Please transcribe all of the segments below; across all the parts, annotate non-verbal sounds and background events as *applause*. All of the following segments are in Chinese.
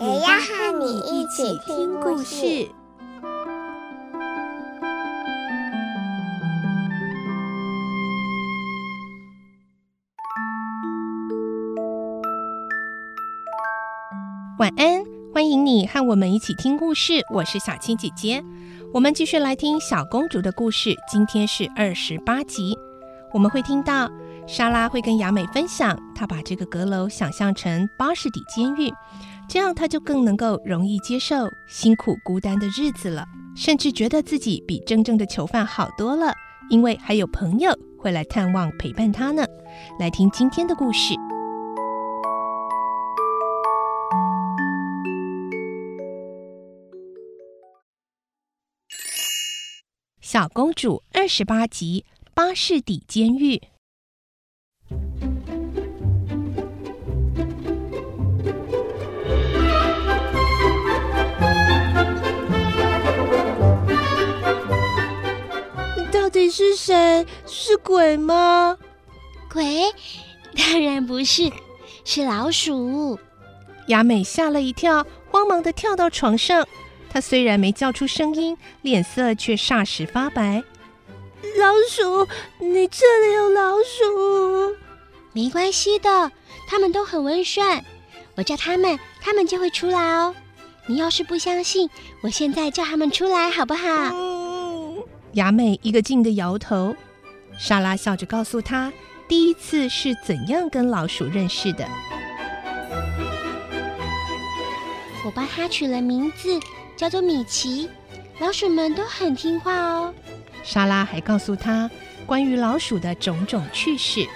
也要和你一起听故事。晚安，欢迎你和我们一起听故事。我是小青姐姐，我们继续来听小公主的故事。今天是二十八集，我们会听到莎拉会跟雅美分享，她把这个阁楼想象成巴士底监狱，这样她就更能够容易接受辛苦孤单的日子了，甚至觉得自己比真正的囚犯好多了，因为还有朋友会来探望陪伴她呢。来听今天的故事。小公主二十八集：巴士底监狱。是谁？是鬼吗？鬼？当然不是，*laughs* 是老鼠。雅美吓了一跳，慌忙的跳到床上。她虽然没叫出声音，脸色却霎时发白。老鼠，你这里有老鼠？没关系的，他们都很温顺。我叫他们，他们就会出来哦。你要是不相信，我现在叫他们出来好不好？嗯。雅美一个劲的摇头。莎拉笑着告诉他，第一次是怎样跟老鼠认识的。我帮他取了名字。叫做米奇，老鼠们都很听话哦。莎拉还告诉他关于老鼠的种种趣事，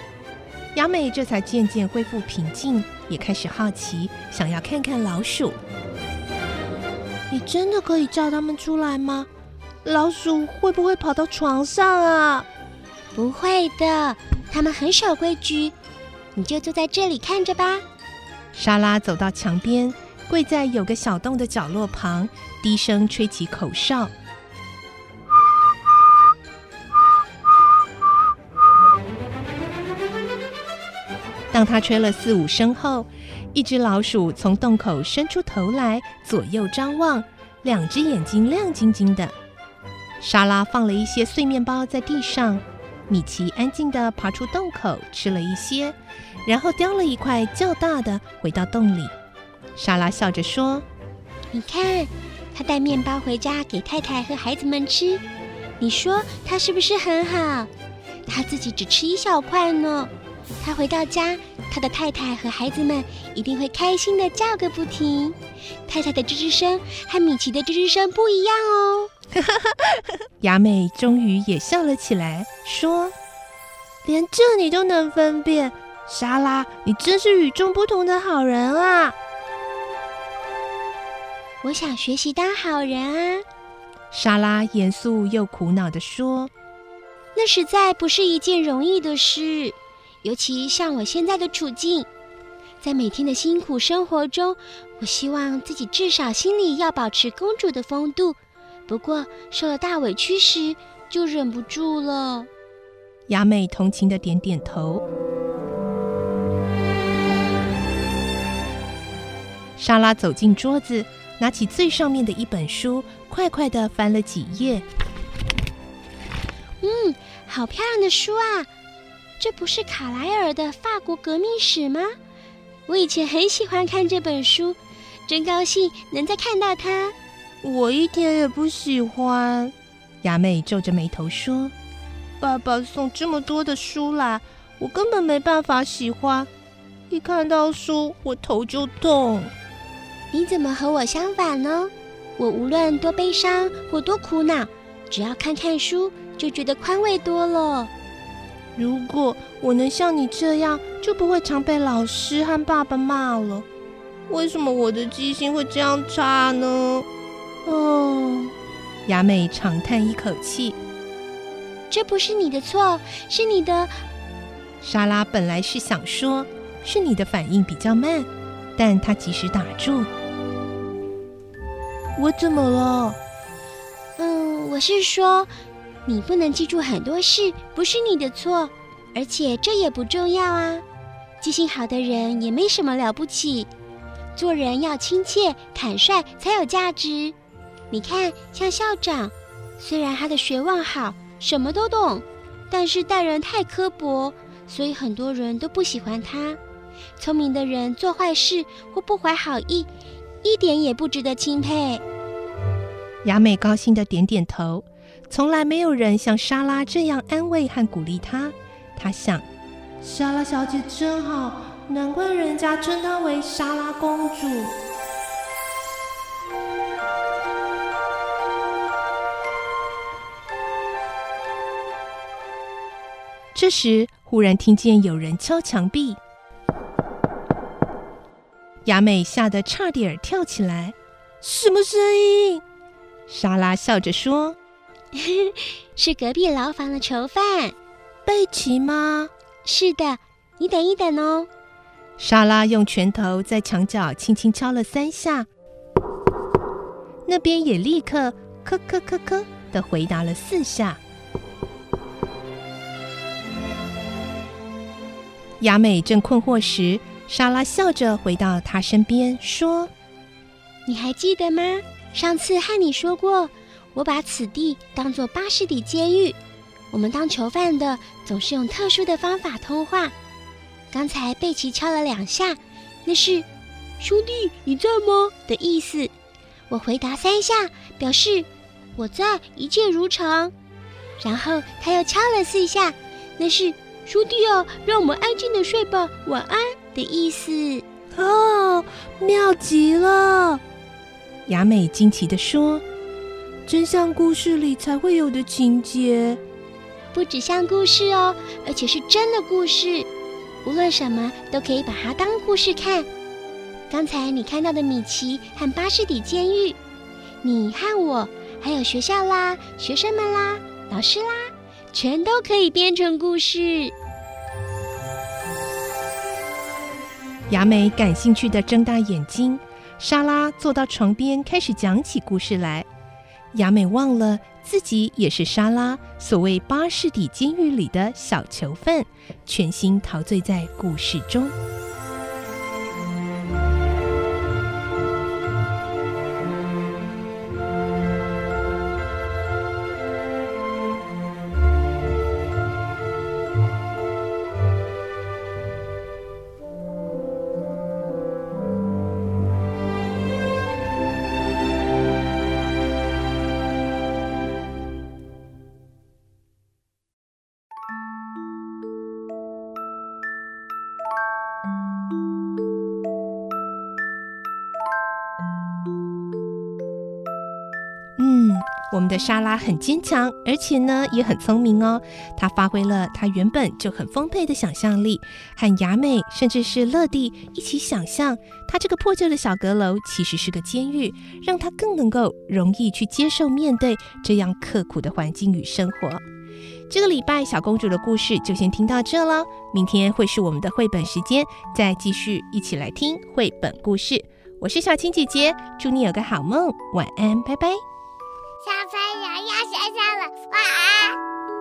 雅美这才渐渐恢复平静，也开始好奇，想要看看老鼠。你真的可以叫他们出来吗？老鼠会不会跑到床上啊？不会的，它们很守规矩。你就坐在这里看着吧。莎拉走到墙边。跪在有个小洞的角落旁，低声吹起口哨。当他吹了四五声后，一只老鼠从洞口伸出头来，左右张望，两只眼睛亮晶晶的。莎拉放了一些碎面包在地上，米奇安静地爬出洞口吃了一些，然后叼了一块较大的回到洞里。莎拉笑着说：“你看，他带面包回家给太太和孩子们吃。你说他是不是很好？他自己只吃一小块呢。他回到家，他的太太和孩子们一定会开心地叫个不停。太太的吱吱声和米奇的吱吱声不一样哦。” *laughs* 雅美终于也笑了起来，说：“连这你都能分辨，莎拉，你真是与众不同的好人啊！”我想学习当好人啊，莎拉严肃又苦恼地说：“那实在不是一件容易的事，尤其像我现在的处境，在每天的辛苦生活中，我希望自己至少心里要保持公主的风度。不过受了大委屈时，就忍不住了。”雅美同情的点点头。莎拉走进桌子。拿起最上面的一本书，快快的翻了几页。嗯，好漂亮的书啊！这不是卡莱尔的法国革命史吗？我以前很喜欢看这本书，真高兴能再看到它。我一点也不喜欢。雅妹皱着眉头说：“爸爸送这么多的书来，我根本没办法喜欢。一看到书，我头就痛。”你怎么和我相反呢？我无论多悲伤或多苦恼，只要看看书，就觉得宽慰多了。如果我能像你这样，就不会常被老师和爸爸骂了。为什么我的记性会这样差呢？哦，雅美长叹一口气。这不是你的错，是你的。莎拉本来是想说，是你的反应比较慢，但她及时打住。我怎么了？嗯，我是说，你不能记住很多事，不是你的错，而且这也不重要啊。记性好的人也没什么了不起，做人要亲切坦率才有价值。你看，像校长，虽然他的学问好。什么都懂，但是待人太刻薄，所以很多人都不喜欢他。聪明的人做坏事或不怀好意，一点也不值得钦佩。雅美高兴地点点头，从来没有人像莎拉这样安慰和鼓励她。她想，莎拉小姐真好，难怪人家称她为莎拉公主。这时，忽然听见有人敲墙壁，雅美吓得差点跳起来。什么声音？莎拉笑着说：“ *laughs* 是隔壁牢房的囚犯，贝奇吗？”“是的，你等一等哦。”莎拉用拳头在墙角轻轻敲了三下，那边也立刻“咳咳咳咳”的回答了四下。雅美正困惑时，莎拉笑着回到她身边，说：“你还记得吗？上次和你说过，我把此地当作巴士底监狱。我们当囚犯的总是用特殊的方法通话。刚才贝奇敲了两下，那是‘兄弟，你在吗’的意思。我回答三下，表示我在，一切如常。然后他又敲了四下，那是。”兄弟啊，让我们安静的睡吧，晚安的意思。哦，妙极了！雅美惊奇地说：“真像故事里才会有的情节，不只像故事哦，而且是真的故事。无论什么都可以把它当故事看。刚才你看到的米奇和巴士底监狱，你和我，还有学校啦，学生们啦，老师啦。”全都可以编成故事。雅美感兴趣的睁大眼睛。莎拉坐到床边，开始讲起故事来。雅美忘了自己也是莎拉所谓巴士底监狱里的小囚犯，全心陶醉在故事中。我们的莎拉很坚强，而且呢也很聪明哦。她发挥了她原本就很丰沛的想象力，和雅美甚至是乐蒂一起想象，她这个破旧的小阁楼其实是个监狱，让她更能够容易去接受面对这样刻苦的环境与生活。这个礼拜小公主的故事就先听到这了，明天会是我们的绘本时间，再继续一起来听绘本故事。我是小青姐姐，祝你有个好梦，晚安，拜拜。小朋友要睡觉了，晚安。